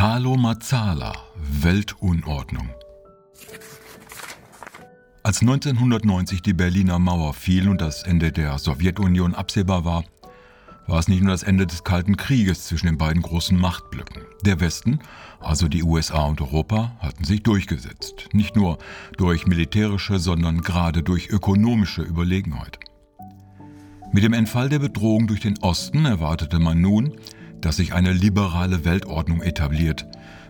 Carlo Mazzala, Weltunordnung. Als 1990 die Berliner Mauer fiel und das Ende der Sowjetunion absehbar war, war es nicht nur das Ende des Kalten Krieges zwischen den beiden großen Machtblöcken. Der Westen, also die USA und Europa, hatten sich durchgesetzt. Nicht nur durch militärische, sondern gerade durch ökonomische Überlegenheit. Mit dem Entfall der Bedrohung durch den Osten erwartete man nun, dass sich eine liberale Weltordnung etabliert,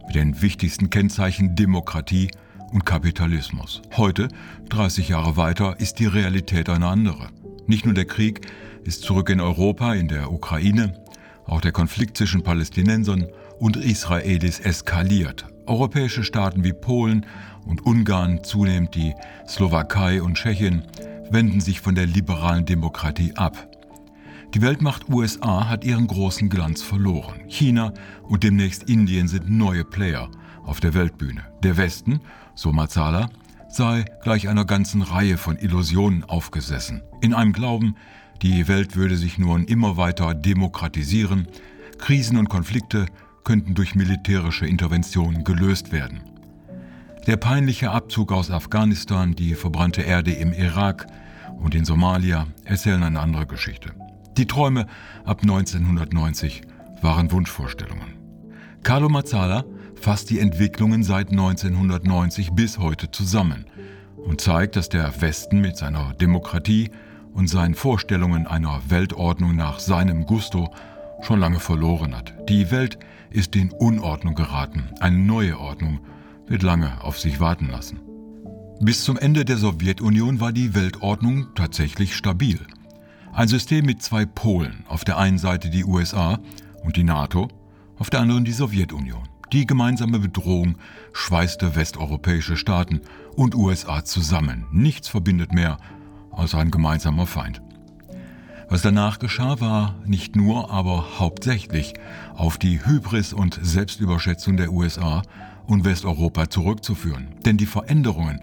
mit den wichtigsten Kennzeichen Demokratie und Kapitalismus. Heute, 30 Jahre weiter, ist die Realität eine andere. Nicht nur der Krieg ist zurück in Europa, in der Ukraine, auch der Konflikt zwischen Palästinensern und Israelis eskaliert. Europäische Staaten wie Polen und Ungarn, zunehmend die Slowakei und Tschechien, wenden sich von der liberalen Demokratie ab. Die Weltmacht USA hat ihren großen Glanz verloren. China und demnächst Indien sind neue Player auf der Weltbühne. Der Westen, so Mazzala, sei gleich einer ganzen Reihe von Illusionen aufgesessen. In einem Glauben, die Welt würde sich nun immer weiter demokratisieren, Krisen und Konflikte könnten durch militärische Interventionen gelöst werden. Der peinliche Abzug aus Afghanistan, die verbrannte Erde im Irak und in Somalia erzählen eine andere Geschichte. Die Träume ab 1990 waren Wunschvorstellungen. Carlo Mazzala fasst die Entwicklungen seit 1990 bis heute zusammen und zeigt, dass der Westen mit seiner Demokratie und seinen Vorstellungen einer Weltordnung nach seinem Gusto schon lange verloren hat. Die Welt ist in Unordnung geraten. Eine neue Ordnung wird lange auf sich warten lassen. Bis zum Ende der Sowjetunion war die Weltordnung tatsächlich stabil. Ein System mit zwei Polen, auf der einen Seite die USA und die NATO, auf der anderen die Sowjetunion. Die gemeinsame Bedrohung schweißte westeuropäische Staaten und USA zusammen. Nichts verbindet mehr als ein gemeinsamer Feind. Was danach geschah, war nicht nur, aber hauptsächlich auf die Hybris und Selbstüberschätzung der USA und Westeuropa zurückzuführen. Denn die Veränderungen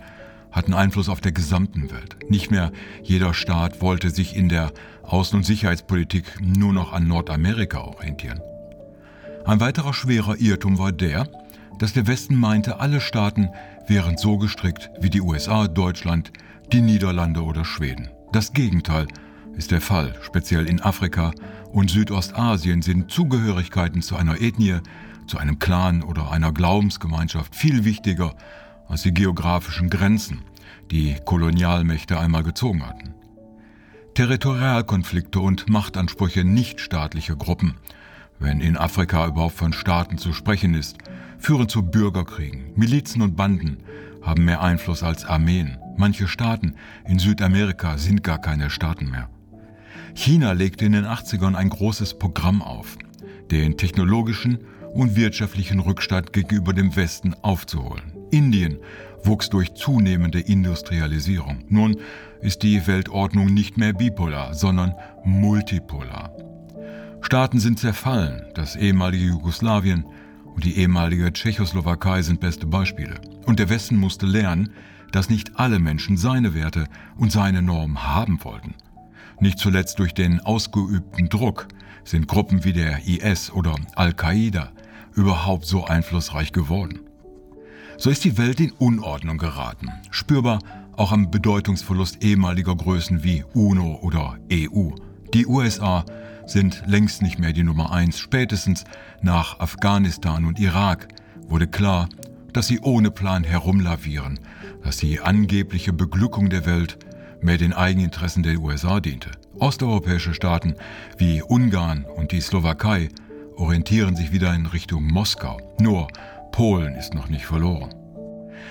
hatten Einfluss auf der gesamten Welt. Nicht mehr jeder Staat wollte sich in der Außen- und Sicherheitspolitik nur noch an Nordamerika orientieren. Ein weiterer schwerer Irrtum war der, dass der Westen meinte, alle Staaten wären so gestrickt wie die USA, Deutschland, die Niederlande oder Schweden. Das Gegenteil ist der Fall. Speziell in Afrika und Südostasien sind Zugehörigkeiten zu einer Ethnie, zu einem Clan oder einer Glaubensgemeinschaft viel wichtiger als die geografischen Grenzen, die Kolonialmächte einmal gezogen hatten. Territorialkonflikte und Machtansprüche nichtstaatlicher Gruppen, wenn in Afrika überhaupt von Staaten zu sprechen ist, führen zu Bürgerkriegen. Milizen und Banden haben mehr Einfluss als Armeen. Manche Staaten in Südamerika sind gar keine Staaten mehr. China legte in den 80ern ein großes Programm auf, den technologischen und wirtschaftlichen Rückstand gegenüber dem Westen aufzuholen. Indien wuchs durch zunehmende Industrialisierung. Nun ist die Weltordnung nicht mehr bipolar, sondern multipolar. Staaten sind zerfallen. Das ehemalige Jugoslawien und die ehemalige Tschechoslowakei sind beste Beispiele. Und der Westen musste lernen, dass nicht alle Menschen seine Werte und seine Normen haben wollten. Nicht zuletzt durch den ausgeübten Druck sind Gruppen wie der IS oder Al-Qaida überhaupt so einflussreich geworden. So ist die Welt in Unordnung geraten, spürbar auch am Bedeutungsverlust ehemaliger Größen wie UNO oder EU. Die USA sind längst nicht mehr die Nummer eins. Spätestens nach Afghanistan und Irak wurde klar, dass sie ohne Plan herumlavieren, dass die angebliche Beglückung der Welt mehr den Eigeninteressen der USA diente. Osteuropäische Staaten wie Ungarn und die Slowakei orientieren sich wieder in Richtung Moskau. Nur Polen ist noch nicht verloren.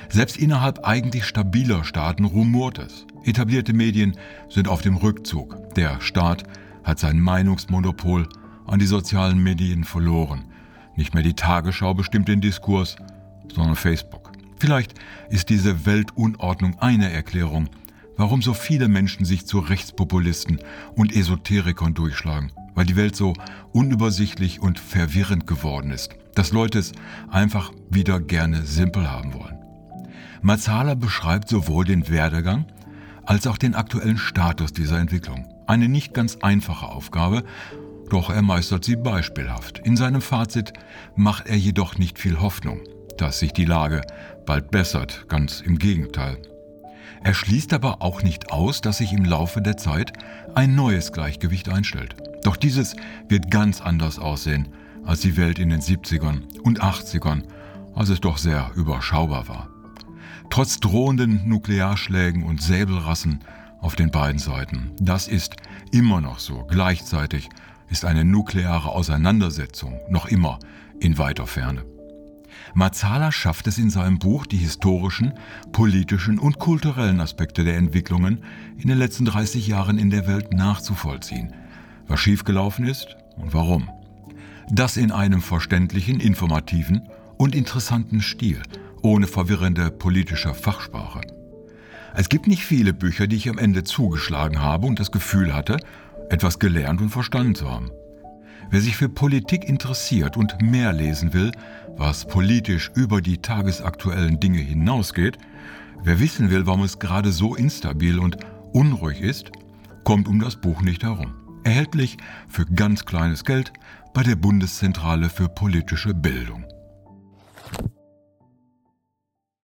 Selbst innerhalb eigentlich stabiler Staaten rumort es. Etablierte Medien sind auf dem Rückzug. Der Staat hat sein Meinungsmonopol an die sozialen Medien verloren. Nicht mehr die Tagesschau bestimmt den Diskurs, sondern Facebook. Vielleicht ist diese Weltunordnung eine Erklärung, warum so viele Menschen sich zu Rechtspopulisten und Esoterikern durchschlagen, weil die Welt so unübersichtlich und verwirrend geworden ist dass Leute es einfach wieder gerne simpel haben wollen. Mazzala beschreibt sowohl den Werdegang als auch den aktuellen Status dieser Entwicklung. Eine nicht ganz einfache Aufgabe Doch er meistert sie beispielhaft. In seinem Fazit macht er jedoch nicht viel Hoffnung, dass sich die Lage bald bessert, ganz im Gegenteil. Er schließt aber auch nicht aus, dass sich im Laufe der Zeit ein neues Gleichgewicht einstellt. Doch dieses wird ganz anders aussehen als die Welt in den 70ern und 80ern, als es doch sehr überschaubar war. Trotz drohenden Nuklearschlägen und Säbelrassen auf den beiden Seiten. Das ist immer noch so. Gleichzeitig ist eine nukleare Auseinandersetzung noch immer in weiter Ferne. Mazzala schafft es in seinem Buch, die historischen, politischen und kulturellen Aspekte der Entwicklungen in den letzten 30 Jahren in der Welt nachzuvollziehen. Was schiefgelaufen ist und warum. Das in einem verständlichen, informativen und interessanten Stil, ohne verwirrende politische Fachsprache. Es gibt nicht viele Bücher, die ich am Ende zugeschlagen habe und das Gefühl hatte, etwas gelernt und verstanden zu haben. Wer sich für Politik interessiert und mehr lesen will, was politisch über die tagesaktuellen Dinge hinausgeht, wer wissen will, warum es gerade so instabil und unruhig ist, kommt um das Buch nicht herum. Erhältlich für ganz kleines Geld bei der Bundeszentrale für politische Bildung.